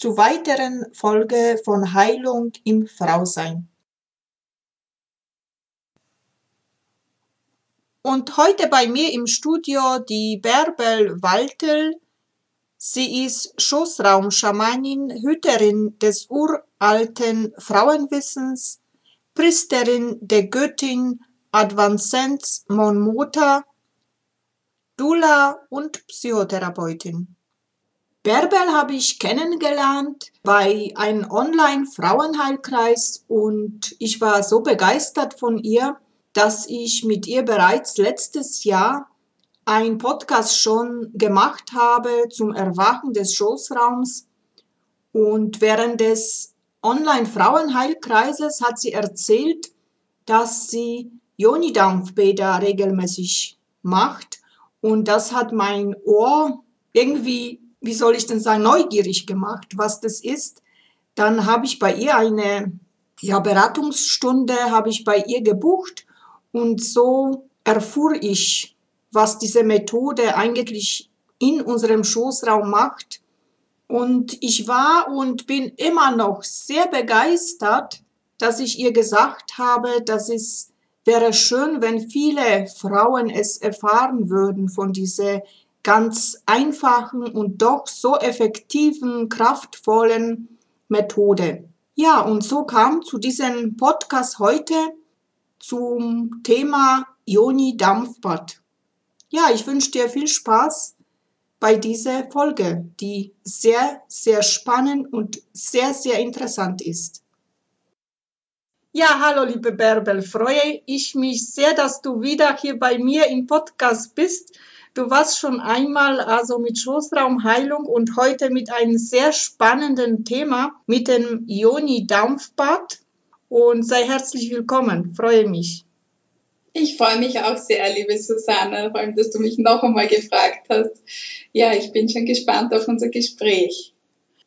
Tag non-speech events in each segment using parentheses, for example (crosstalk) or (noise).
zu weiteren Folge von Heilung im Frausein. Und heute bei mir im Studio die Bärbel Waltel. Sie ist Schoßraumschamanin, Hüterin des uralten Frauenwissens Priesterin der Göttin Advancens Monmouth, Dula und Psychotherapeutin. Bärbel habe ich kennengelernt bei einem Online-Frauenheilkreis und ich war so begeistert von ihr, dass ich mit ihr bereits letztes Jahr ein Podcast schon gemacht habe zum Erwachen des Schoßraums. Und während des Online-Frauenheilkreises hat sie erzählt, dass sie Joni-Dampfbäder regelmäßig macht. Und das hat mein Ohr irgendwie, wie soll ich denn sagen, neugierig gemacht, was das ist. Dann habe ich bei ihr eine ja, Beratungsstunde, habe ich bei ihr gebucht und so erfuhr ich, was diese Methode eigentlich in unserem Schoßraum macht und ich war und bin immer noch sehr begeistert, dass ich ihr gesagt habe, dass es wäre schön, wenn viele Frauen es erfahren würden von dieser ganz einfachen und doch so effektiven, kraftvollen Methode. Ja, und so kam zu diesem Podcast heute zum Thema Joni Dampfbad. Ja, ich wünsche dir viel Spaß bei dieser Folge, die sehr, sehr spannend und sehr, sehr interessant ist. Ja, hallo liebe Bärbel, freue ich mich sehr, dass du wieder hier bei mir im Podcast bist. Du warst schon einmal also mit Schoßraumheilung und heute mit einem sehr spannenden Thema mit dem Ioni Dampfbad und sei herzlich willkommen, freue mich. Ich freue mich auch sehr, liebe Susanne, vor allem, dass du mich noch einmal gefragt hast. Ja, ich bin schon gespannt auf unser Gespräch.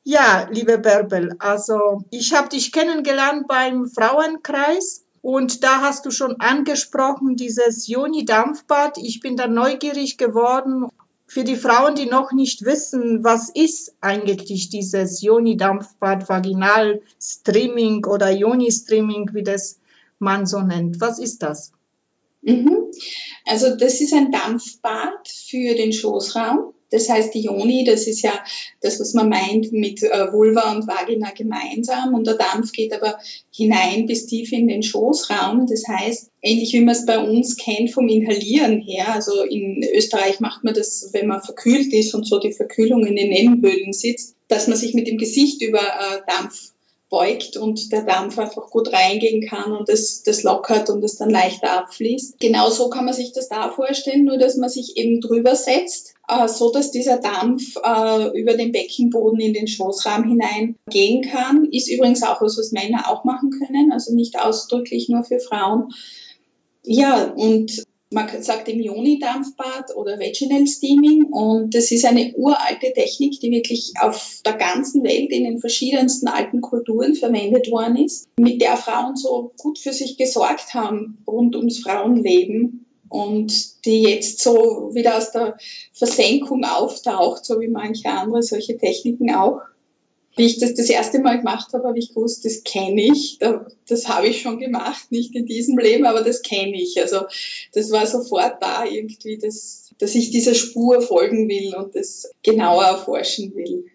Ja, liebe Bärbel, also ich habe dich kennengelernt beim Frauenkreis und da hast du schon angesprochen, dieses Joni-Dampfbad. Ich bin da neugierig geworden. Für die Frauen, die noch nicht wissen, was ist eigentlich dieses Joni-Dampfbad, Vaginal-Streaming oder Joni-Streaming, wie das man so nennt. Was ist das? Mhm. Also das ist ein Dampfbad für den Schoßraum. Das heißt, die Joni, das ist ja das, was man meint mit äh, Vulva und Vagina gemeinsam. Und der Dampf geht aber hinein bis tief in den Schoßraum. Das heißt, ähnlich wie man es bei uns kennt vom Inhalieren her. Also in Österreich macht man das, wenn man verkühlt ist und so die Verkühlung in den Nebenhöhlen sitzt, dass man sich mit dem Gesicht über äh, Dampf beugt und der Dampf einfach gut reingehen kann und das, das lockert und es dann leichter abfließt. Genauso kann man sich das da vorstellen, nur dass man sich eben drüber setzt, äh, so dass dieser Dampf äh, über den Beckenboden in den Schoßraum hinein gehen kann. Ist übrigens auch was, was Männer auch machen können, also nicht ausdrücklich nur für Frauen. Ja, und man sagt im Joni-Dampfbad oder Vaginal Steaming und das ist eine uralte Technik, die wirklich auf der ganzen Welt in den verschiedensten alten Kulturen verwendet worden ist, mit der Frauen so gut für sich gesorgt haben rund ums Frauenleben und die jetzt so wieder aus der Versenkung auftaucht, so wie manche andere solche Techniken auch. Wie ich das das erste Mal gemacht habe, habe ich gewusst, das kenne ich. Das habe ich schon gemacht, nicht in diesem Leben, aber das kenne ich. Also das war sofort da irgendwie, dass, dass ich dieser Spur folgen will und das genauer erforschen will.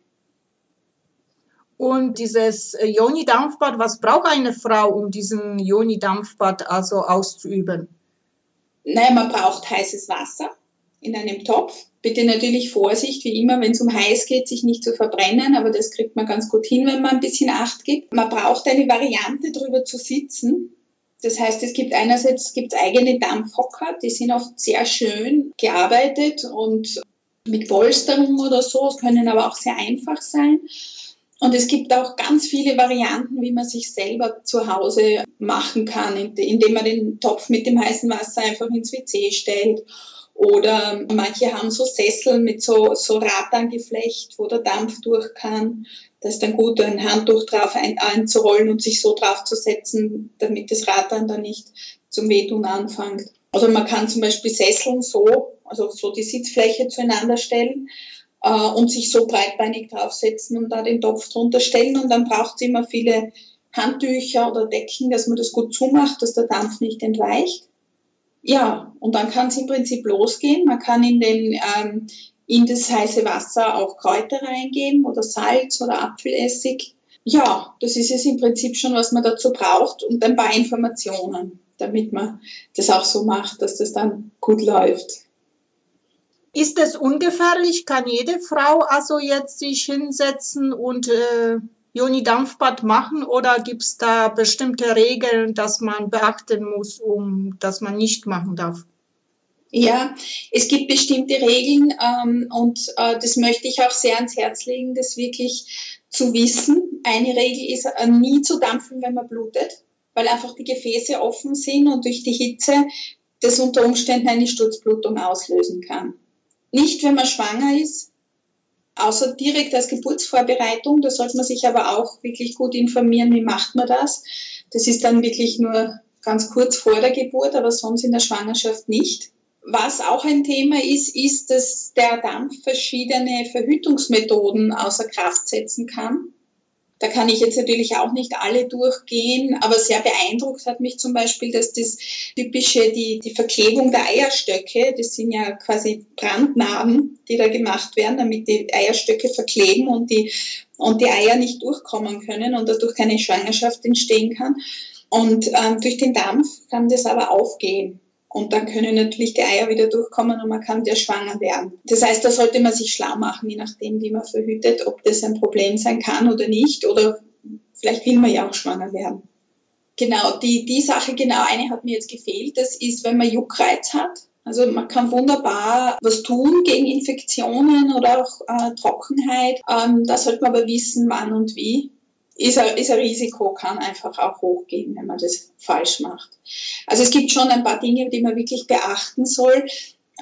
Und dieses Joni-Dampfbad, was braucht eine Frau, um diesen Joni-Dampfbad also auszuüben? Nein, man braucht heißes Wasser in einem Topf. Bitte natürlich Vorsicht, wie immer, wenn es um heiß geht, sich nicht zu verbrennen, aber das kriegt man ganz gut hin, wenn man ein bisschen Acht gibt. Man braucht eine Variante, drüber zu sitzen. Das heißt, es gibt einerseits gibt's eigene Dampfhocker, die sind oft sehr schön gearbeitet und mit Polsterung oder so, können aber auch sehr einfach sein. Und es gibt auch ganz viele Varianten, wie man sich selber zu Hause machen kann, indem man den Topf mit dem heißen Wasser einfach ins WC stellt. Oder manche haben so Sessel mit so, so Radangeflecht, wo der Dampf durch kann. Da ist dann gut, ein Handtuch drauf ein, einzurollen und sich so drauf zu setzen, damit das Rad dann nicht zum Wehtun anfängt. Also man kann zum Beispiel Sesseln so, also so die Sitzfläche zueinander stellen äh, und sich so breitbeinig draufsetzen und da den Topf drunter stellen und dann braucht es immer viele Handtücher oder Decken, dass man das gut zumacht, dass der Dampf nicht entweicht. Ja, und dann kann es im Prinzip losgehen. Man kann in, den, ähm, in das heiße Wasser auch Kräuter reingeben oder Salz oder Apfelessig. Ja, das ist es im Prinzip schon, was man dazu braucht und ein paar Informationen, damit man das auch so macht, dass das dann gut läuft. Ist es ungefährlich? Kann jede Frau also jetzt sich hinsetzen und äh, Joni-Dampfbad machen oder gibt es da bestimmte Regeln, dass man beachten muss, um dass man nicht machen darf? Ja, es gibt bestimmte Regeln ähm, und äh, das möchte ich auch sehr ans Herz legen, das wirklich zu wissen. Eine Regel ist, äh, nie zu dampfen, wenn man blutet, weil einfach die Gefäße offen sind und durch die Hitze das unter Umständen eine Sturzblutung auslösen kann. Nicht, wenn man schwanger ist, außer direkt als Geburtsvorbereitung. Da sollte man sich aber auch wirklich gut informieren, wie macht man das. Das ist dann wirklich nur ganz kurz vor der Geburt, aber sonst in der Schwangerschaft nicht. Was auch ein Thema ist, ist, dass der Dampf verschiedene Verhütungsmethoden außer Kraft setzen kann. Da kann ich jetzt natürlich auch nicht alle durchgehen, aber sehr beeindruckt hat mich zum Beispiel, dass das typische, die, die Verklebung der Eierstöcke, das sind ja quasi Brandnarben, die da gemacht werden, damit die Eierstöcke verkleben und die, und die Eier nicht durchkommen können und dadurch keine Schwangerschaft entstehen kann. Und ähm, durch den Dampf kann das aber aufgehen. Und dann können natürlich die Eier wieder durchkommen und man kann wieder schwanger werden. Das heißt, da sollte man sich schlau machen, je nachdem, wie man verhütet, ob das ein Problem sein kann oder nicht. Oder vielleicht will man ja auch schwanger werden. Genau, die, die Sache, genau eine hat mir jetzt gefehlt. Das ist, wenn man Juckreiz hat. Also man kann wunderbar was tun gegen Infektionen oder auch äh, Trockenheit. Ähm, da sollte man aber wissen, wann und wie ist ein, ist ein Risiko, kann einfach auch hochgehen, wenn man das falsch macht. Also es gibt schon ein paar Dinge, die man wirklich beachten soll.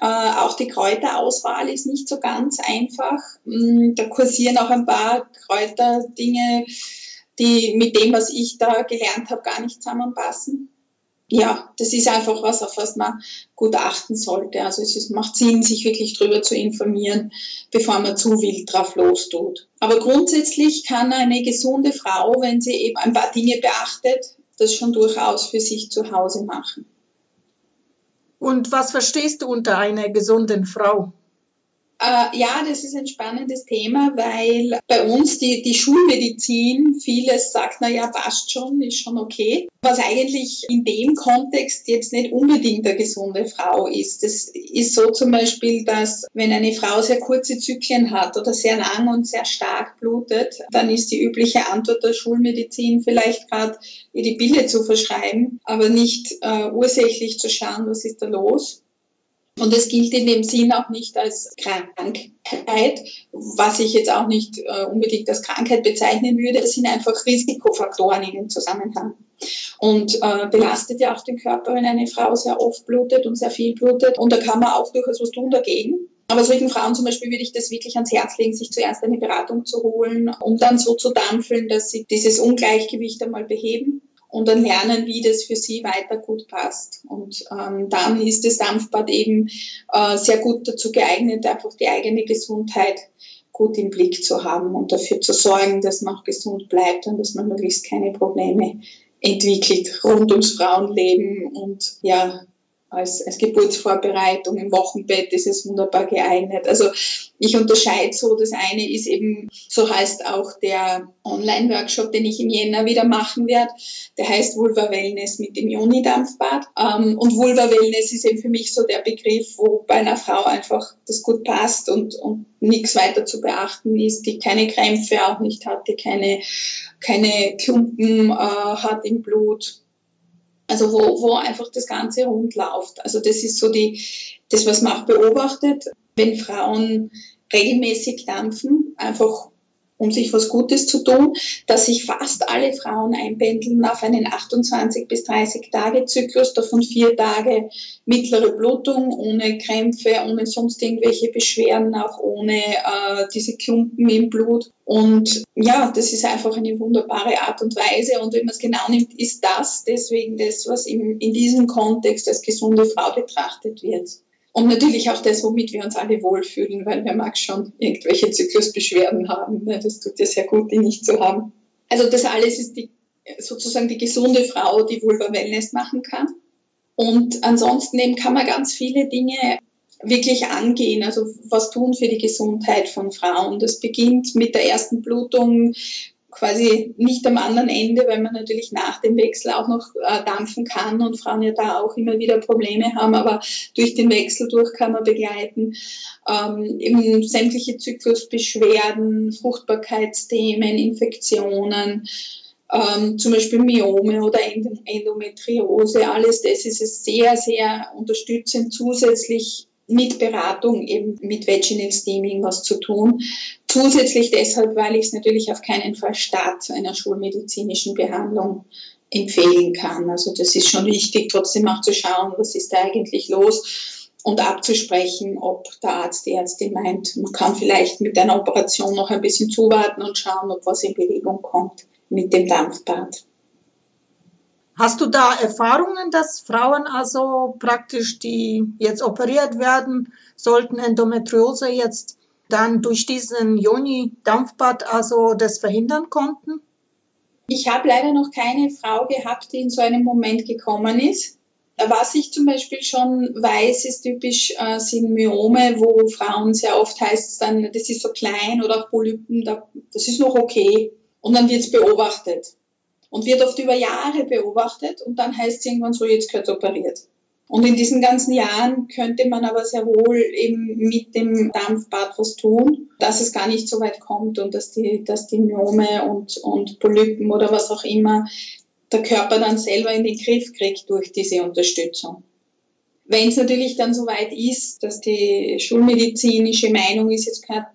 Äh, auch die Kräuterauswahl ist nicht so ganz einfach. Mm, da kursieren auch ein paar Kräuterdinge, die mit dem, was ich da gelernt habe, gar nicht zusammenpassen ja, das ist einfach was, auf was man gut achten sollte. Also es ist, macht Sinn, sich wirklich drüber zu informieren, bevor man zu wild drauf lostut. Aber grundsätzlich kann eine gesunde Frau, wenn sie eben ein paar Dinge beachtet, das schon durchaus für sich zu Hause machen. Und was verstehst du unter einer gesunden Frau? Äh, ja, das ist ein spannendes Thema, weil bei uns die, die Schulmedizin vieles sagt, na ja, passt schon, ist schon okay. Was eigentlich in dem Kontext jetzt nicht unbedingt eine gesunde Frau ist. Das ist so zum Beispiel, dass wenn eine Frau sehr kurze Zyklen hat oder sehr lang und sehr stark blutet, dann ist die übliche Antwort der Schulmedizin vielleicht gerade ihr die Pille zu verschreiben, aber nicht äh, ursächlich zu schauen, was ist da los. Und es gilt in dem Sinn auch nicht als Krankheit, was ich jetzt auch nicht äh, unbedingt als Krankheit bezeichnen würde. Es sind einfach Risikofaktoren in dem Zusammenhang. Und äh, belastet ja auch den Körper, wenn eine Frau sehr oft blutet und sehr viel blutet. Und da kann man auch durchaus was tun dagegen. Aber solchen Frauen zum Beispiel würde ich das wirklich ans Herz legen, sich zuerst eine Beratung zu holen, um dann so zu dampfeln, dass sie dieses Ungleichgewicht einmal beheben und dann lernen, wie das für sie weiter gut passt. Und ähm, dann ist das Dampfbad eben äh, sehr gut dazu geeignet, einfach die eigene Gesundheit gut im Blick zu haben und dafür zu sorgen, dass man auch gesund bleibt und dass man möglichst keine Probleme entwickelt rund ums Frauenleben und ja, als, als Geburtsvorbereitung im Wochenbett ist es wunderbar geeignet. Also ich unterscheide so, das eine ist eben, so heißt auch der Online-Workshop, den ich im Jänner wieder machen werde, der heißt Vulva Wellness mit dem Joni-Dampfbad. Ähm, und Vulva Wellness ist eben für mich so der Begriff, wo bei einer Frau einfach das gut passt und, und nichts weiter zu beachten ist, die keine Krämpfe auch nicht hat, die keine, keine Klumpen äh, hat im Blut also wo, wo einfach das Ganze rund läuft. Also das ist so die, das, was man auch beobachtet, wenn Frauen regelmäßig dampfen, einfach um sich was Gutes zu tun, dass sich fast alle Frauen einpendeln auf einen 28 bis 30 Tage Zyklus, davon vier Tage mittlere Blutung, ohne Krämpfe, ohne sonst irgendwelche Beschwerden, auch ohne äh, diese Klumpen im Blut. Und ja, das ist einfach eine wunderbare Art und Weise. Und wenn man es genau nimmt, ist das deswegen das, was im, in diesem Kontext als gesunde Frau betrachtet wird. Und natürlich auch das, womit wir uns alle wohlfühlen, weil wer mag schon irgendwelche Zyklusbeschwerden haben. Ne? Das tut ja sehr gut, die nicht zu haben. Also das alles ist die, sozusagen die gesunde Frau, die Vulva Wellness machen kann. Und ansonsten eben kann man ganz viele Dinge wirklich angehen, also was tun für die Gesundheit von Frauen. Das beginnt mit der ersten Blutung, quasi nicht am anderen Ende, weil man natürlich nach dem Wechsel auch noch äh, dampfen kann und Frauen ja da auch immer wieder Probleme haben, aber durch den Wechsel durch kann man begleiten. Ähm, eben sämtliche Zyklusbeschwerden, Fruchtbarkeitsthemen, Infektionen, ähm, zum Beispiel Myome oder Endometriose, alles das ist es sehr, sehr unterstützend zusätzlich mit Beratung eben mit Vaginal Steaming was zu tun. Zusätzlich deshalb, weil ich es natürlich auf keinen Fall Start einer schulmedizinischen Behandlung empfehlen kann. Also das ist schon wichtig, trotzdem auch zu schauen, was ist da eigentlich los und abzusprechen, ob der Arzt, die Ärztin meint, man kann vielleicht mit einer Operation noch ein bisschen zuwarten und schauen, ob was in Bewegung kommt mit dem Dampfbad. Hast du da Erfahrungen, dass Frauen also praktisch, die jetzt operiert werden, sollten Endometriose jetzt dann durch diesen Joni-Dampfbad also das verhindern konnten? Ich habe leider noch keine Frau gehabt, die in so einem Moment gekommen ist. Was ich zum Beispiel schon weiß, ist typisch äh, sind Myome, wo Frauen sehr oft heißt es dann, das ist so klein oder auch Polypen, da, das ist noch okay. Und dann wird es beobachtet und wird oft über Jahre beobachtet und dann heißt es irgendwann so, jetzt gehört operiert. Und in diesen ganzen Jahren könnte man aber sehr wohl eben mit dem Dampfbad was tun, dass es gar nicht so weit kommt und dass die, dass die Myome und, und Polypen oder was auch immer der Körper dann selber in den Griff kriegt durch diese Unterstützung. Wenn es natürlich dann so weit ist, dass die schulmedizinische Meinung ist, jetzt gehört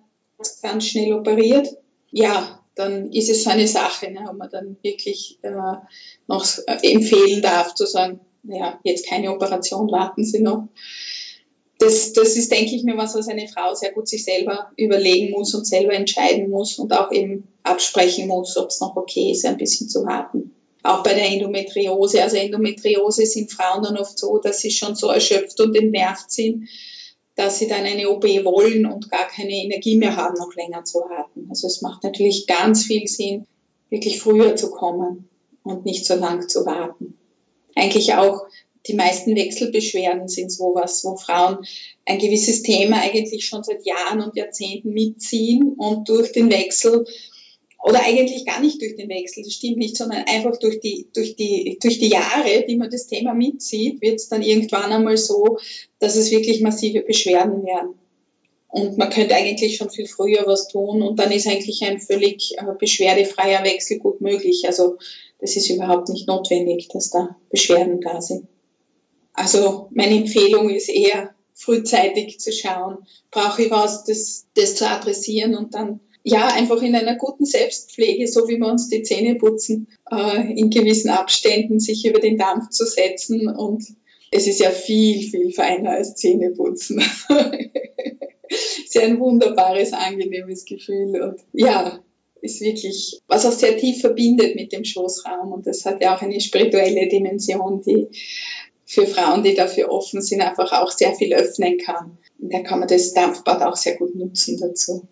ganz schnell operiert, ja, dann ist es so eine Sache, ne, ob man dann wirklich äh, noch empfehlen darf, zu sagen, ja, jetzt keine Operation, warten Sie noch. Das, das ist, denke ich mir, was, was eine Frau sehr gut sich selber überlegen muss und selber entscheiden muss und auch eben absprechen muss, ob es noch okay ist, ein bisschen zu warten. Auch bei der Endometriose. Also Endometriose sind Frauen dann oft so, dass sie schon so erschöpft und entnervt sind, dass sie dann eine OP wollen und gar keine Energie mehr haben, noch länger zu warten. Also es macht natürlich ganz viel Sinn, wirklich früher zu kommen und nicht so lang zu warten. Eigentlich auch die meisten Wechselbeschwerden sind sowas, wo Frauen ein gewisses Thema eigentlich schon seit Jahren und Jahrzehnten mitziehen und durch den Wechsel oder eigentlich gar nicht durch den Wechsel, das stimmt nicht, sondern einfach durch die, durch die, durch die Jahre, die man das Thema mitzieht, wird es dann irgendwann einmal so, dass es wirklich massive Beschwerden werden. Und man könnte eigentlich schon viel früher was tun und dann ist eigentlich ein völlig äh, beschwerdefreier Wechsel gut möglich. Also das ist überhaupt nicht notwendig, dass da Beschwerden da sind. Also meine Empfehlung ist eher frühzeitig zu schauen, brauche ich was, das, das zu adressieren und dann ja, einfach in einer guten Selbstpflege, so wie wir uns die Zähne putzen, äh, in gewissen Abständen sich über den Dampf zu setzen. Und es ist ja viel, viel feiner als Zähneputzen. ist (laughs) ja ein wunderbares, angenehmes Gefühl. Und ja, ist wirklich, was auch sehr tief verbindet mit dem Schoßraum. Und das hat ja auch eine spirituelle Dimension, die für Frauen, die dafür offen sind, einfach auch sehr viel öffnen kann. Und da kann man das Dampfbad auch sehr gut nutzen dazu.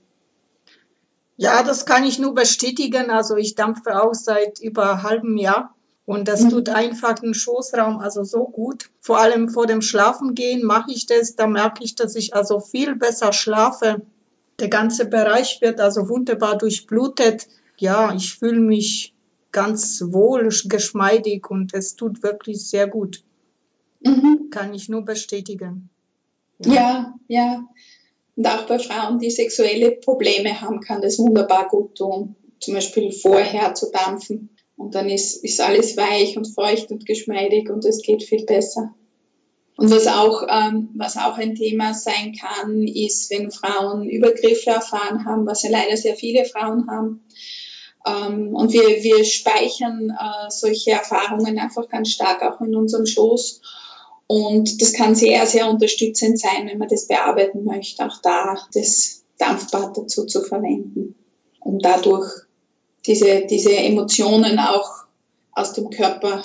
Ja, das kann ich nur bestätigen. Also ich dampfe auch seit über halben Jahr. Und das mhm. tut einfach den Schoßraum also so gut. Vor allem vor dem Schlafengehen mache ich das. Da merke ich, dass ich also viel besser schlafe. Der ganze Bereich wird also wunderbar durchblutet. Ja, ich fühle mich ganz wohl, geschmeidig und es tut wirklich sehr gut. Mhm. Kann ich nur bestätigen. Ja. ja, ja. Und auch bei Frauen, die sexuelle Probleme haben, kann das wunderbar gut tun. Zum Beispiel vorher zu dampfen. Und dann ist, ist alles weich und feucht und geschmeidig und es geht viel besser. Und was auch, ähm, was auch ein Thema sein kann, ist, wenn Frauen Übergriffe erfahren haben, was ja leider sehr viele Frauen haben, ähm, und wir, wir speichern äh, solche Erfahrungen einfach ganz stark auch in unserem Schoß. Und das kann sehr, sehr unterstützend sein, wenn man das bearbeiten möchte, auch da das Dampfbad dazu zu verwenden, um dadurch diese, diese Emotionen auch aus dem Körper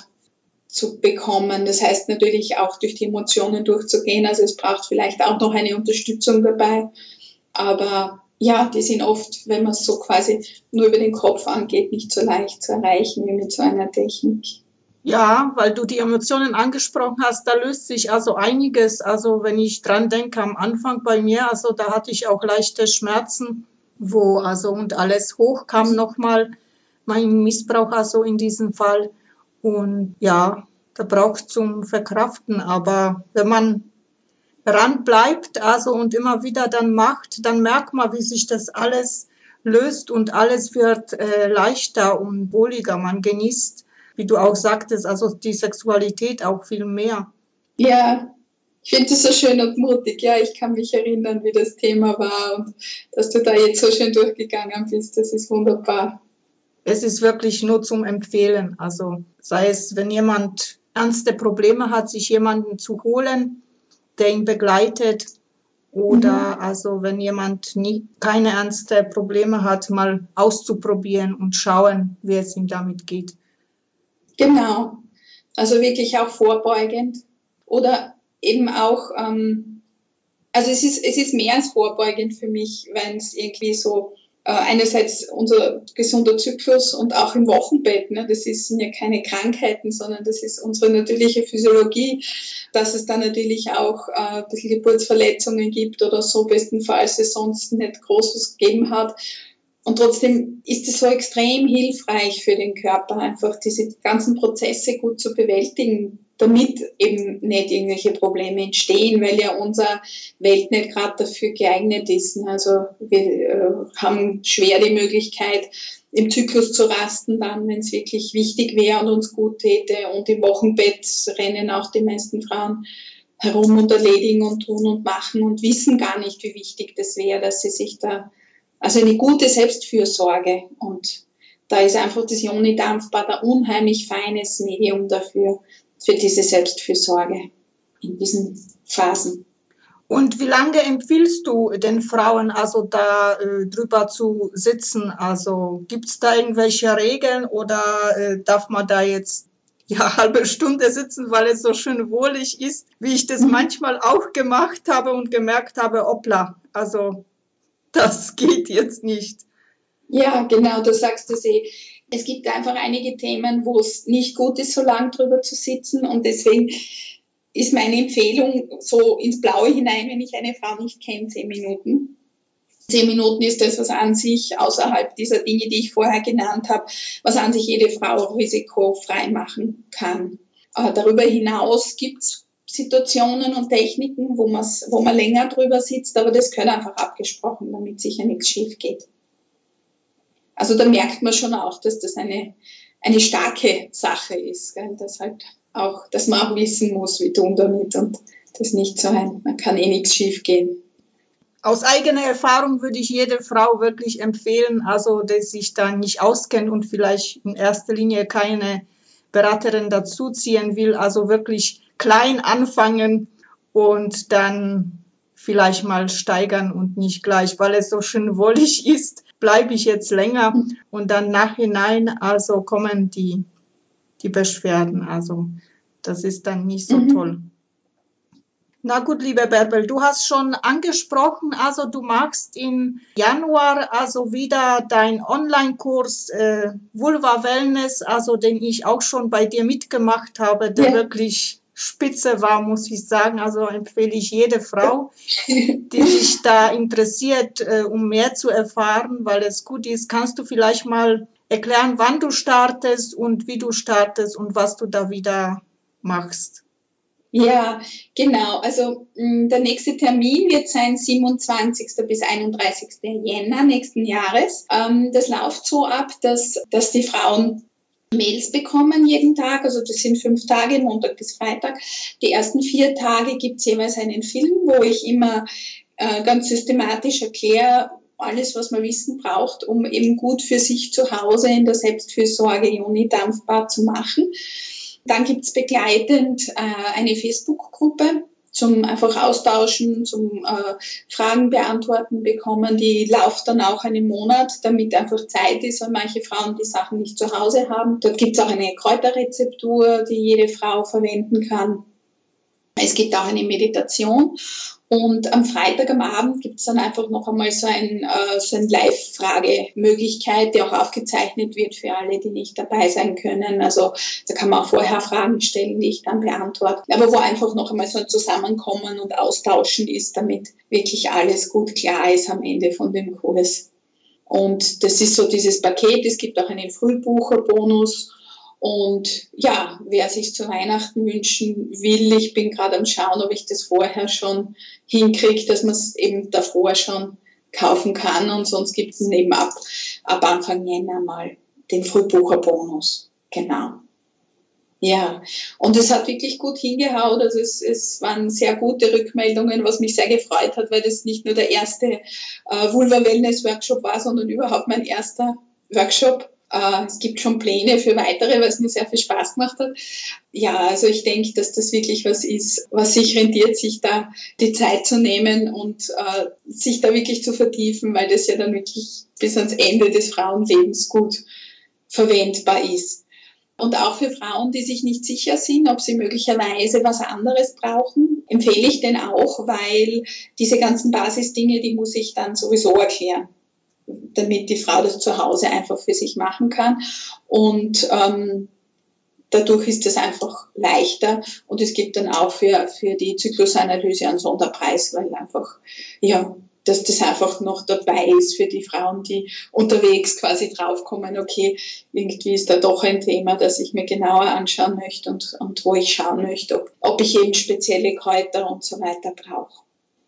zu bekommen. Das heißt natürlich auch durch die Emotionen durchzugehen. Also es braucht vielleicht auch noch eine Unterstützung dabei. Aber ja, die sind oft, wenn man es so quasi nur über den Kopf angeht, nicht so leicht zu erreichen wie mit so einer Technik. Ja, weil du die Emotionen angesprochen hast, da löst sich also einiges. Also wenn ich dran denke, am Anfang bei mir, also da hatte ich auch leichte Schmerzen, wo also und alles hochkam nochmal, mein Missbrauch also in diesem Fall. Und ja, da braucht zum Verkraften. Aber wenn man ran bleibt also und immer wieder dann macht, dann merkt man, wie sich das alles löst und alles wird äh, leichter und wohliger. Man genießt, wie du auch sagtest, also die Sexualität auch viel mehr. Ja, ich finde das so schön und mutig. Ja, ich kann mich erinnern, wie das Thema war und dass du da jetzt so schön durchgegangen bist. Das ist wunderbar. Es ist wirklich nur zum Empfehlen. Also sei es, wenn jemand ernste Probleme hat, sich jemanden zu holen, der ihn begleitet. Oder mhm. also wenn jemand nie, keine ernste Probleme hat, mal auszuprobieren und schauen, wie es ihm damit geht. Genau. Also wirklich auch vorbeugend. Oder eben auch, ähm, also es ist, es ist mehr als vorbeugend für mich, wenn es irgendwie so äh, einerseits unser gesunder Zyklus und auch im Wochenbett. Ne? Das ist, sind ja keine Krankheiten, sondern das ist unsere natürliche Physiologie, dass es dann natürlich auch äh, ein bisschen Geburtsverletzungen gibt oder so, bestenfalls es sonst nicht Großes gegeben hat. Und trotzdem ist es so extrem hilfreich für den Körper, einfach diese ganzen Prozesse gut zu bewältigen, damit eben nicht irgendwelche Probleme entstehen, weil ja unser Welt nicht gerade dafür geeignet ist. Also wir äh, haben schwer die Möglichkeit, im Zyklus zu rasten, dann, wenn es wirklich wichtig wäre und uns gut täte. Und im Wochenbett rennen auch die meisten Frauen herum und erledigen und tun und machen und wissen gar nicht, wie wichtig das wäre, dass sie sich da, also eine gute Selbstfürsorge und da ist einfach das Ioni-Dampfbad ein unheimlich feines Medium dafür, für diese Selbstfürsorge in diesen Phasen. Und wie lange empfiehlst du den Frauen, also da äh, drüber zu sitzen? Also gibt es da irgendwelche Regeln oder äh, darf man da jetzt ja (laughs) halbe Stunde sitzen, weil es so schön wohlig ist, wie ich das mhm. manchmal auch gemacht habe und gemerkt habe, hoppla, also das geht jetzt nicht. Ja, genau, du sagst es eh es gibt einfach einige Themen, wo es nicht gut ist, so lang drüber zu sitzen und deswegen ist meine Empfehlung so ins Blaue hinein, wenn ich eine Frau nicht kenne, zehn Minuten. Zehn Minuten ist das, was an sich außerhalb dieser Dinge, die ich vorher genannt habe, was an sich jede Frau risikofrei machen kann. Äh, darüber hinaus gibt es Situationen und Techniken, wo, wo man länger drüber sitzt, aber das gehört einfach abgesprochen, damit sicher nichts schief geht. Also da merkt man schon auch, dass das eine, eine starke Sache ist, gell? dass halt auch, dass man auch wissen muss, wie tun damit und das nicht so ein, man kann eh nichts schief gehen. Aus eigener Erfahrung würde ich jede Frau wirklich empfehlen, also dass sich da nicht auskennt und vielleicht in erster Linie keine Beraterin dazuziehen will, also wirklich klein anfangen und dann vielleicht mal steigern und nicht gleich, weil es so schön wollig (laughs) ist bleibe ich jetzt länger und dann nachhinein also kommen die, die Beschwerden. Also das ist dann nicht so mhm. toll. Na gut, liebe Bärbel, du hast schon angesprochen, also du machst im Januar also wieder dein Online-Kurs äh, Vulva Wellness, also den ich auch schon bei dir mitgemacht habe, der ja. wirklich spitze war, muss ich sagen. Also empfehle ich jede Frau, die sich da interessiert, äh, um mehr zu erfahren, weil es gut ist. Kannst du vielleicht mal erklären, wann du startest und wie du startest und was du da wieder machst? Ja, genau. Also mh, der nächste Termin wird sein 27. bis 31. Jänner nächsten Jahres. Ähm, das läuft so ab, dass, dass die Frauen Mails bekommen jeden Tag. Also das sind fünf Tage, Montag bis Freitag. Die ersten vier Tage gibt es jeweils einen Film, wo ich immer äh, ganz systematisch erkläre, alles, was man wissen braucht, um eben gut für sich zu Hause in der Selbstfürsorge Juni dampfbar zu machen. Dann gibt's begleitend äh, eine Facebook-Gruppe zum einfach austauschen, zum äh, Fragen beantworten bekommen. Die läuft dann auch einen Monat, damit einfach Zeit ist, weil manche Frauen die Sachen nicht zu Hause haben. Dort gibt's auch eine Kräuterrezeptur, die jede Frau verwenden kann. Es gibt auch eine Meditation und am Freitag am Abend gibt es dann einfach noch einmal so ein, äh, so ein Live-Fragemöglichkeit, die auch aufgezeichnet wird für alle, die nicht dabei sein können. Also da kann man auch vorher Fragen stellen, die ich dann beantworte. Aber wo einfach noch einmal so ein Zusammenkommen und Austauschen ist, damit wirklich alles gut klar ist am Ende von dem Kurs. Und das ist so dieses Paket. Es gibt auch einen Frühbucherbonus und ja, wer sich zu Weihnachten wünschen will, ich bin gerade am Schauen, ob ich das vorher schon hinkriege, dass man es eben davor schon kaufen kann. Und sonst gibt es eben ab, ab Anfang Jänner mal den Frühbucherbonus. Genau. Ja, und es hat wirklich gut hingehaut. Also es, es waren sehr gute Rückmeldungen, was mich sehr gefreut hat, weil das nicht nur der erste äh, Vulva Wellness Workshop war, sondern überhaupt mein erster Workshop es gibt schon Pläne für weitere, es mir sehr viel Spaß gemacht hat. Ja, also ich denke, dass das wirklich was ist, was sich rentiert, sich da die Zeit zu nehmen und äh, sich da wirklich zu vertiefen, weil das ja dann wirklich bis ans Ende des Frauenlebens gut verwendbar ist. Und auch für Frauen, die sich nicht sicher sind, ob sie möglicherweise was anderes brauchen, empfehle ich den auch, weil diese ganzen Basisdinge, die muss ich dann sowieso erklären damit die Frau das zu Hause einfach für sich machen kann. Und ähm, dadurch ist es einfach leichter und es gibt dann auch für, für die Zyklusanalyse einen Sonderpreis, weil einfach, ja, dass das einfach noch dabei ist für die Frauen, die unterwegs quasi draufkommen, okay, irgendwie ist da doch ein Thema, das ich mir genauer anschauen möchte und, und wo ich schauen möchte, ob, ob ich eben spezielle Kräuter und so weiter brauche.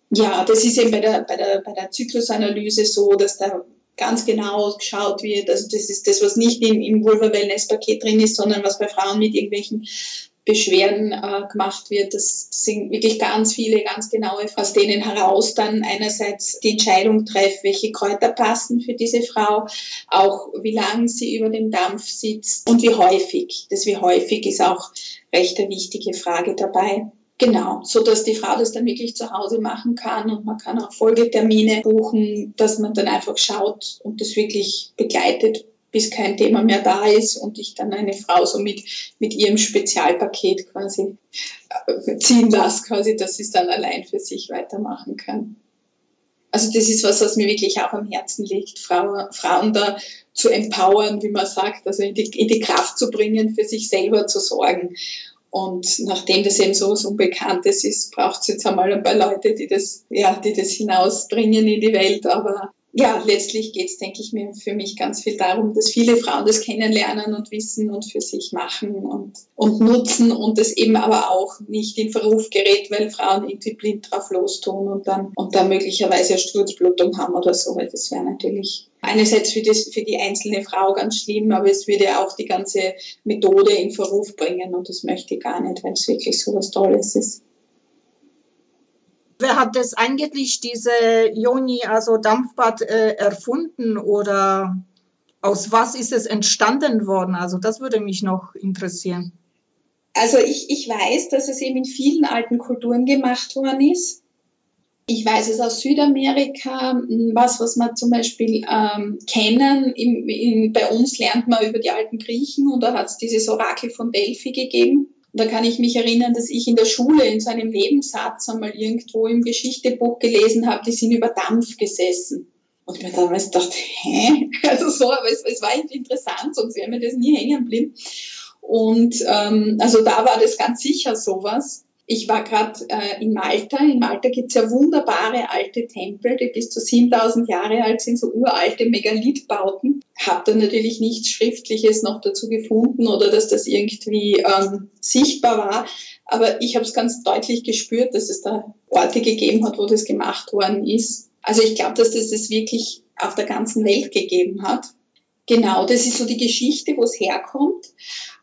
Ja, das ist eben bei der, bei der, bei der Zyklusanalyse so, dass da ganz genau geschaut wird. Also das ist das, was nicht im, im Vulva Wellness Paket drin ist, sondern was bei Frauen mit irgendwelchen Beschwerden äh, gemacht wird. Das sind wirklich ganz viele, ganz genaue, aus denen heraus dann einerseits die Entscheidung trefft, welche Kräuter passen für diese Frau, auch wie lange sie über dem Dampf sitzt und wie häufig. Das wie häufig ist auch recht eine wichtige Frage dabei. Genau, so dass die Frau das dann wirklich zu Hause machen kann und man kann auch Folgetermine buchen, dass man dann einfach schaut und das wirklich begleitet, bis kein Thema mehr da ist und ich dann eine Frau so mit, mit ihrem Spezialpaket quasi äh, ziehen lasse, quasi, dass sie es dann allein für sich weitermachen kann. Also das ist was, was mir wirklich auch am Herzen liegt, Frau, Frauen da zu empowern, wie man sagt, also in die, in die Kraft zu bringen, für sich selber zu sorgen. Und nachdem das eben so was Unbekanntes ist, braucht es jetzt einmal ein paar Leute, die das, ja, die das hinausbringen in die Welt. Aber ja, letztlich geht es, denke ich mir, für mich ganz viel darum, dass viele Frauen das kennenlernen und wissen und für sich machen und, und nutzen und das eben aber auch nicht in Verruf gerät, weil Frauen irgendwie blind drauf lostun und dann, und dann möglicherweise Sturzblutung haben oder so, weil das wäre natürlich einerseits für, das, für die einzelne Frau ganz schlimm, aber es würde auch die ganze Methode in Verruf bringen und das möchte ich gar nicht, weil es wirklich so was Tolles ist. Wer hat das eigentlich, diese Joni, also Dampfbad, äh, erfunden oder aus was ist es entstanden worden? Also das würde mich noch interessieren. Also ich, ich weiß, dass es eben in vielen alten Kulturen gemacht worden ist. Ich weiß es aus Südamerika, hm, was, was wir zum Beispiel ähm, kennen. Im, in, bei uns lernt man über die alten Griechen und da hat es dieses Orakel von Delphi gegeben da kann ich mich erinnern, dass ich in der Schule in so einem Nebensatz einmal irgendwo im Geschichtebuch gelesen habe, die sind über Dampf gesessen. Und mir damals dachte, hä? (laughs) Also so, aber es, es war irgendwie interessant, sonst wäre mir das nie hängen geblieben. Und ähm, also da war das ganz sicher sowas. Ich war gerade äh, in Malta. In Malta gibt's ja wunderbare alte Tempel, die bis zu 7000 Jahre alt sind, so uralte Megalithbauten. Hab da natürlich nichts Schriftliches noch dazu gefunden oder dass das irgendwie ähm, sichtbar war. Aber ich habe es ganz deutlich gespürt, dass es da Orte gegeben hat, wo das gemacht worden ist. Also ich glaube, dass das das wirklich auf der ganzen Welt gegeben hat. Genau, das ist so die Geschichte, wo es herkommt.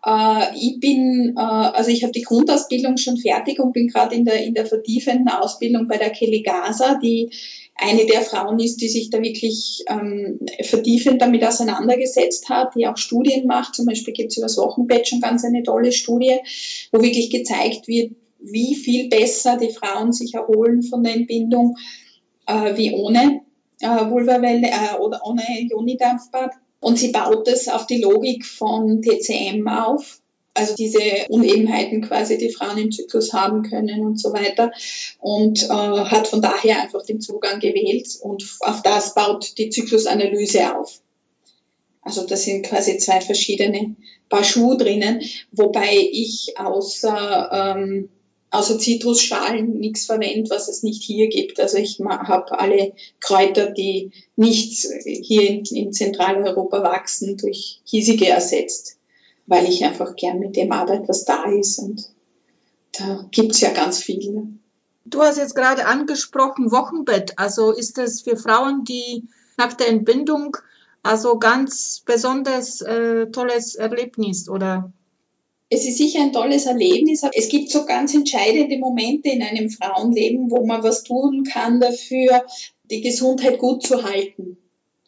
Äh, ich bin, äh, also ich habe die Grundausbildung schon fertig und bin gerade in der, in der vertiefenden Ausbildung bei der Kelly Gaza, die eine der Frauen ist, die sich da wirklich ähm, vertiefend damit auseinandergesetzt hat, die auch Studien macht. Zum Beispiel gibt es über das Wochenbett schon ganz eine tolle Studie, wo wirklich gezeigt wird, wie viel besser die Frauen sich erholen von der Entbindung äh, wie ohne äh, Vulvawelle äh, oder ohne Jonidampfbad. Und sie baut es auf die Logik von TCM auf, also diese Unebenheiten quasi, die Frauen im Zyklus haben können und so weiter. Und äh, hat von daher einfach den Zugang gewählt und auf das baut die Zyklusanalyse auf. Also das sind quasi zwei verschiedene Paar Schuhe drinnen, wobei ich außer ähm, außer Zitrusschalen nichts verwendet, was es nicht hier gibt. Also ich habe alle Kräuter, die nicht hier in, in Zentraleuropa wachsen, durch hiesige ersetzt, weil ich einfach gern mit dem arbeite, was da ist. Und da gibt's ja ganz viel. Du hast jetzt gerade angesprochen Wochenbett. Also ist es für Frauen, die nach der Entbindung also ganz besonders äh, tolles Erlebnis oder es ist sicher ein tolles Erlebnis. Es gibt so ganz entscheidende Momente in einem Frauenleben, wo man was tun kann dafür, die Gesundheit gut zu halten.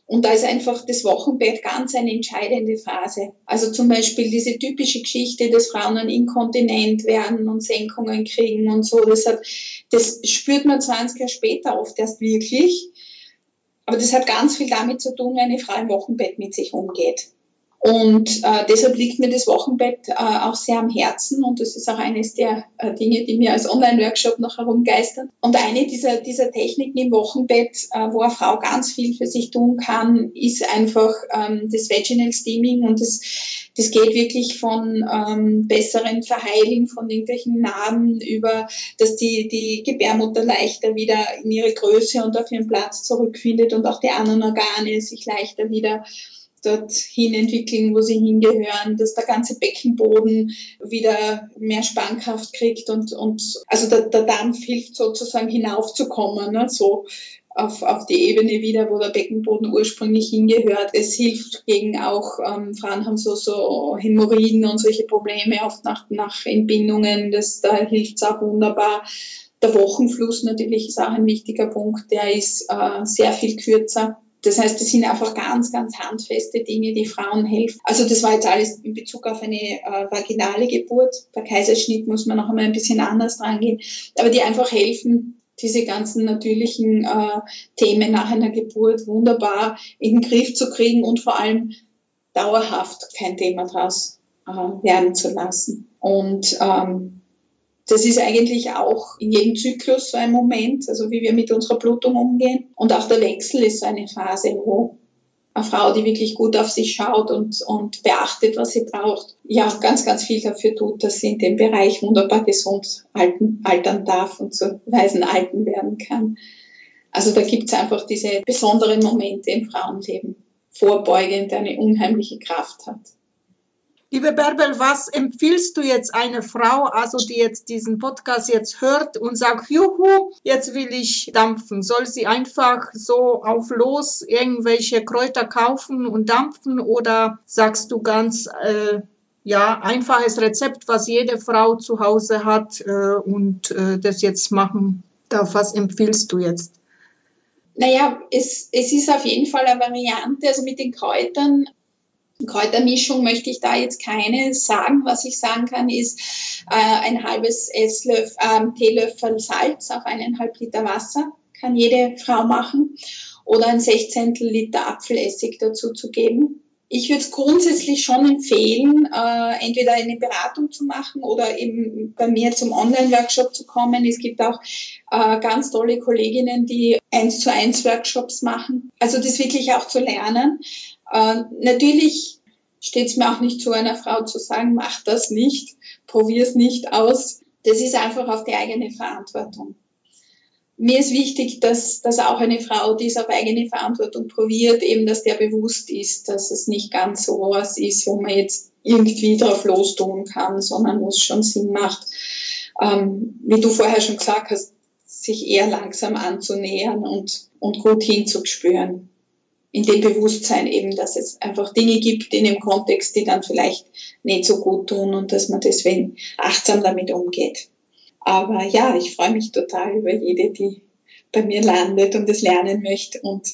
Und da ist einfach das Wochenbett ganz eine entscheidende Phase. Also zum Beispiel diese typische Geschichte, dass Frauen dann inkontinent werden und Senkungen kriegen und so. Das, hat, das spürt man 20 Jahre später oft erst wirklich. Aber das hat ganz viel damit zu tun, wie eine Frau im Wochenbett mit sich umgeht. Und äh, deshalb liegt mir das Wochenbett äh, auch sehr am Herzen und das ist auch eines der äh, Dinge, die mir als Online-Workshop noch herumgeistern. Und eine dieser, dieser Techniken im Wochenbett, äh, wo eine Frau ganz viel für sich tun kann, ist einfach ähm, das Vaginal Steaming und das, das geht wirklich von ähm, besseren Verheilen von irgendwelchen Narben über, dass die, die Gebärmutter leichter wieder in ihre Größe und auf ihren Platz zurückfindet und auch die anderen Organe sich leichter wieder dorthin entwickeln, wo sie hingehören, dass der ganze Beckenboden wieder mehr Spannkraft kriegt und, und also der, der Dampf hilft sozusagen hinaufzukommen, ne, so auf, auf die Ebene wieder, wo der Beckenboden ursprünglich hingehört. Es hilft gegen auch, ähm, Frauen haben so, so Hämorrhoiden und solche Probleme oft nach, nach Entbindungen, das, da hilft es auch wunderbar. Der Wochenfluss natürlich ist auch ein wichtiger Punkt, der ist äh, sehr viel kürzer das heißt, das sind einfach ganz, ganz handfeste Dinge, die Frauen helfen. Also das war jetzt alles in Bezug auf eine äh, vaginale Geburt. Bei Kaiserschnitt muss man noch einmal ein bisschen anders dran gehen, aber die einfach helfen, diese ganzen natürlichen äh, Themen nach einer Geburt wunderbar in den Griff zu kriegen und vor allem dauerhaft kein Thema draus äh, werden zu lassen. Und ähm, das ist eigentlich auch in jedem Zyklus so ein Moment, also wie wir mit unserer Blutung umgehen. Und auch der Wechsel ist so eine Phase, wo eine Frau, die wirklich gut auf sich schaut und, und beachtet, was sie braucht, ja, ganz, ganz viel dafür tut, dass sie in dem Bereich wunderbar gesund alten, altern darf und zu weisen Alten werden kann. Also da gibt's einfach diese besonderen Momente im Frauenleben, vorbeugend, eine unheimliche Kraft hat. Liebe Bärbel, was empfiehlst du jetzt einer Frau, also die jetzt diesen Podcast jetzt hört und sagt, juhu, jetzt will ich dampfen? Soll sie einfach so auf los irgendwelche Kräuter kaufen und dampfen oder sagst du ganz, äh, ja, einfaches Rezept, was jede Frau zu Hause hat äh, und äh, das jetzt machen darf? Was empfiehlst du jetzt? Naja, es, es ist auf jeden Fall eine Variante. Also mit den Kräutern Kräutermischung möchte ich da jetzt keine sagen. Was ich sagen kann, ist äh, ein halbes Esslöffel, äh, Teelöffel Salz auf eineinhalb Liter Wasser kann jede Frau machen oder ein Sechzehntel Liter Apfelessig dazu zu geben. Ich würde es grundsätzlich schon empfehlen, äh, entweder eine Beratung zu machen oder eben bei mir zum Online-Workshop zu kommen. Es gibt auch äh, ganz tolle Kolleginnen, die eins zu eins Workshops machen. Also das wirklich auch zu lernen. Äh, natürlich steht es mir auch nicht zu, einer Frau zu sagen, mach das nicht, probier es nicht aus. Das ist einfach auf die eigene Verantwortung mir ist wichtig, dass, dass auch eine Frau, die es auf eigene Verantwortung probiert, eben, dass der bewusst ist, dass es nicht ganz so was ist, wo man jetzt irgendwie drauf lostun kann, sondern wo es schon Sinn macht, ähm, wie du vorher schon gesagt hast, sich eher langsam anzunähern und, und gut hinzuspüren. In dem Bewusstsein eben, dass es einfach Dinge gibt in dem Kontext, die dann vielleicht nicht so gut tun und dass man deswegen achtsam damit umgeht. Aber ja, ich freue mich total über jede, die bei mir landet und es lernen möchte und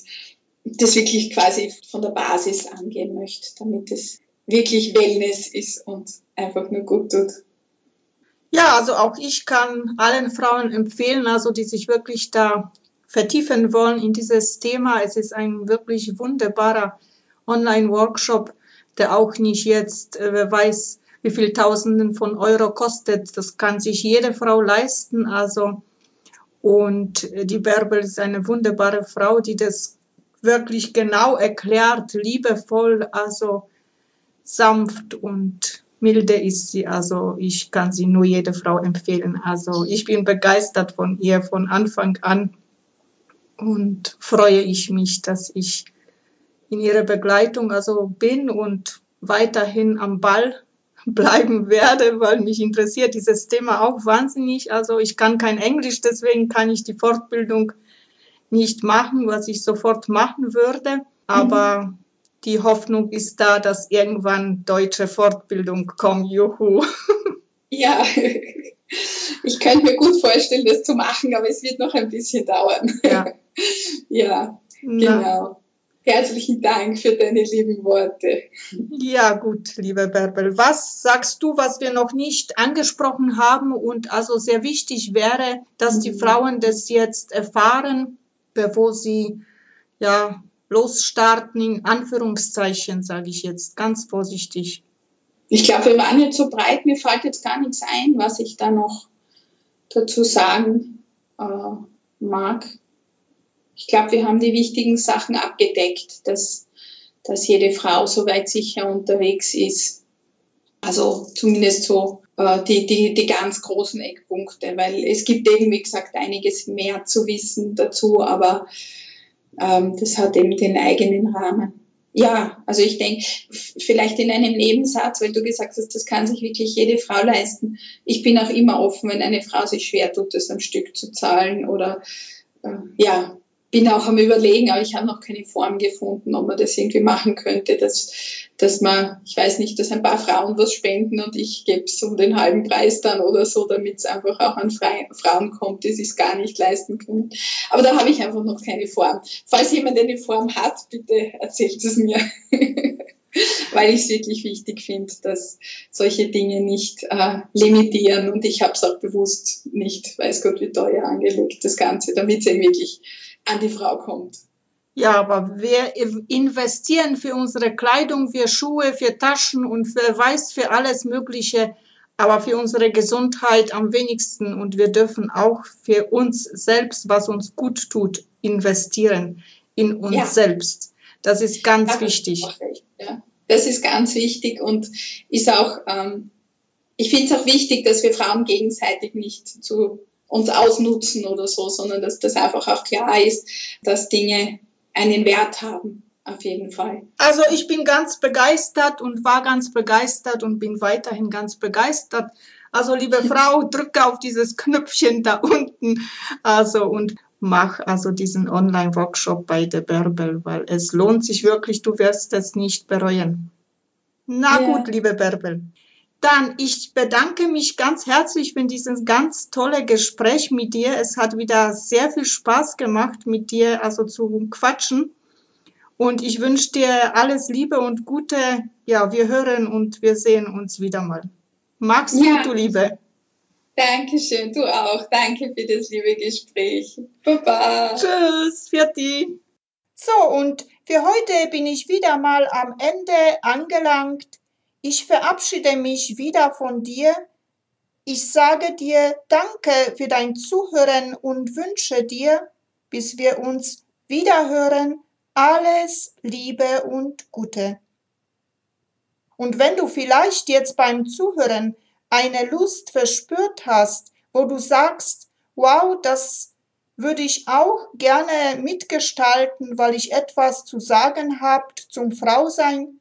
das wirklich quasi von der Basis angehen möchte, damit es wirklich Wellness ist und einfach nur gut tut. Ja, also auch ich kann allen Frauen empfehlen, also die sich wirklich da vertiefen wollen in dieses Thema. Es ist ein wirklich wunderbarer Online-Workshop, der auch nicht jetzt, äh, wer weiß, wie viel Tausenden von Euro kostet. Das kann sich jede Frau leisten. Also, und die Bärbel ist eine wunderbare Frau, die das wirklich genau erklärt, liebevoll, also sanft und milde ist sie. Also ich kann sie nur jede Frau empfehlen. Also ich bin begeistert von ihr von Anfang an und freue ich mich, dass ich in ihrer Begleitung also bin und weiterhin am Ball bleiben werde, weil mich interessiert dieses Thema auch wahnsinnig. Also ich kann kein Englisch, deswegen kann ich die Fortbildung nicht machen, was ich sofort machen würde. Aber mhm. die Hoffnung ist da, dass irgendwann deutsche Fortbildung kommt. Juhu. (laughs) Ja, (laughs) ich könnte mir gut vorstellen, das zu machen, aber es wird noch ein bisschen dauern. Ja, (laughs) ja genau. Herzlichen Dank für deine lieben Worte. Ja, gut, liebe Bärbel. Was sagst du, was wir noch nicht angesprochen haben und also sehr wichtig wäre, dass die mhm. Frauen das jetzt erfahren, bevor sie ja losstarten, in Anführungszeichen, sage ich jetzt ganz vorsichtig. Ich glaube, wir waren jetzt so breit, mir fällt jetzt gar nichts ein, was ich da noch dazu sagen äh, mag ich glaube, wir haben die wichtigen Sachen abgedeckt, dass, dass jede Frau soweit sicher unterwegs ist. Also zumindest so äh, die, die, die ganz großen Eckpunkte, weil es gibt eben, wie gesagt, einiges mehr zu wissen dazu, aber ähm, das hat eben den eigenen Rahmen. Ja, also ich denke, vielleicht in einem Nebensatz, weil du gesagt hast, das kann sich wirklich jede Frau leisten. Ich bin auch immer offen, wenn eine Frau sich schwer tut, das am Stück zu zahlen oder äh, ja, bin auch am überlegen, aber ich habe noch keine Form gefunden, ob man das irgendwie machen könnte, dass, dass man, ich weiß nicht, dass ein paar Frauen was spenden und ich gebe es um den halben Preis dann oder so, damit es einfach auch an Fre Frauen kommt, die sich gar nicht leisten können. Aber da habe ich einfach noch keine Form. Falls jemand eine Form hat, bitte erzählt es mir. (laughs) weil ich es wirklich wichtig finde, dass solche Dinge nicht äh, limitieren und ich habe es auch bewusst nicht, weiß Gott wie teuer angelegt, das Ganze, damit es eben wirklich an die Frau kommt. Ja, aber wir investieren für unsere Kleidung, für Schuhe, für Taschen und für weiß für alles Mögliche, aber für unsere Gesundheit am wenigsten. Und wir dürfen auch für uns selbst, was uns gut tut, investieren in uns ja. selbst. Das ist ganz ja, wichtig. Ja. Das ist ganz wichtig und ist auch, ähm, ich finde es auch wichtig, dass wir Frauen gegenseitig nicht zu uns ausnutzen oder so, sondern dass das einfach auch klar ist, dass Dinge einen Wert haben. Auf jeden Fall. Also ich bin ganz begeistert und war ganz begeistert und bin weiterhin ganz begeistert. Also liebe (laughs) Frau, drücke auf dieses Knöpfchen da unten. Also und mach also diesen Online-Workshop bei der Bärbel, weil es lohnt sich wirklich, du wirst es nicht bereuen. Na ja. gut, liebe Bärbel. Dann, ich bedanke mich ganz herzlich für dieses ganz tolle Gespräch mit dir. Es hat wieder sehr viel Spaß gemacht, mit dir also zu quatschen. Und ich wünsche dir alles Liebe und Gute. Ja, wir hören und wir sehen uns wieder mal. Magst du, ja. du Liebe? Dankeschön, du auch. Danke für das liebe Gespräch. Baba. Tschüss, Fiati. So, und Für heute bin ich wieder mal am Ende angelangt. Ich verabschiede mich wieder von dir. Ich sage dir Danke für dein Zuhören und wünsche dir, bis wir uns wiederhören, alles Liebe und Gute. Und wenn du vielleicht jetzt beim Zuhören eine Lust verspürt hast, wo du sagst, wow, das würde ich auch gerne mitgestalten, weil ich etwas zu sagen habt zum Frausein,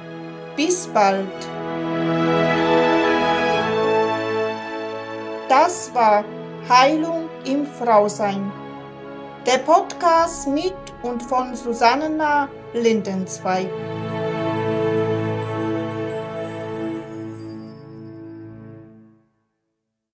Bis bald. Das war Heilung im Frausein. Der Podcast mit und von Susanna Lindenzweig.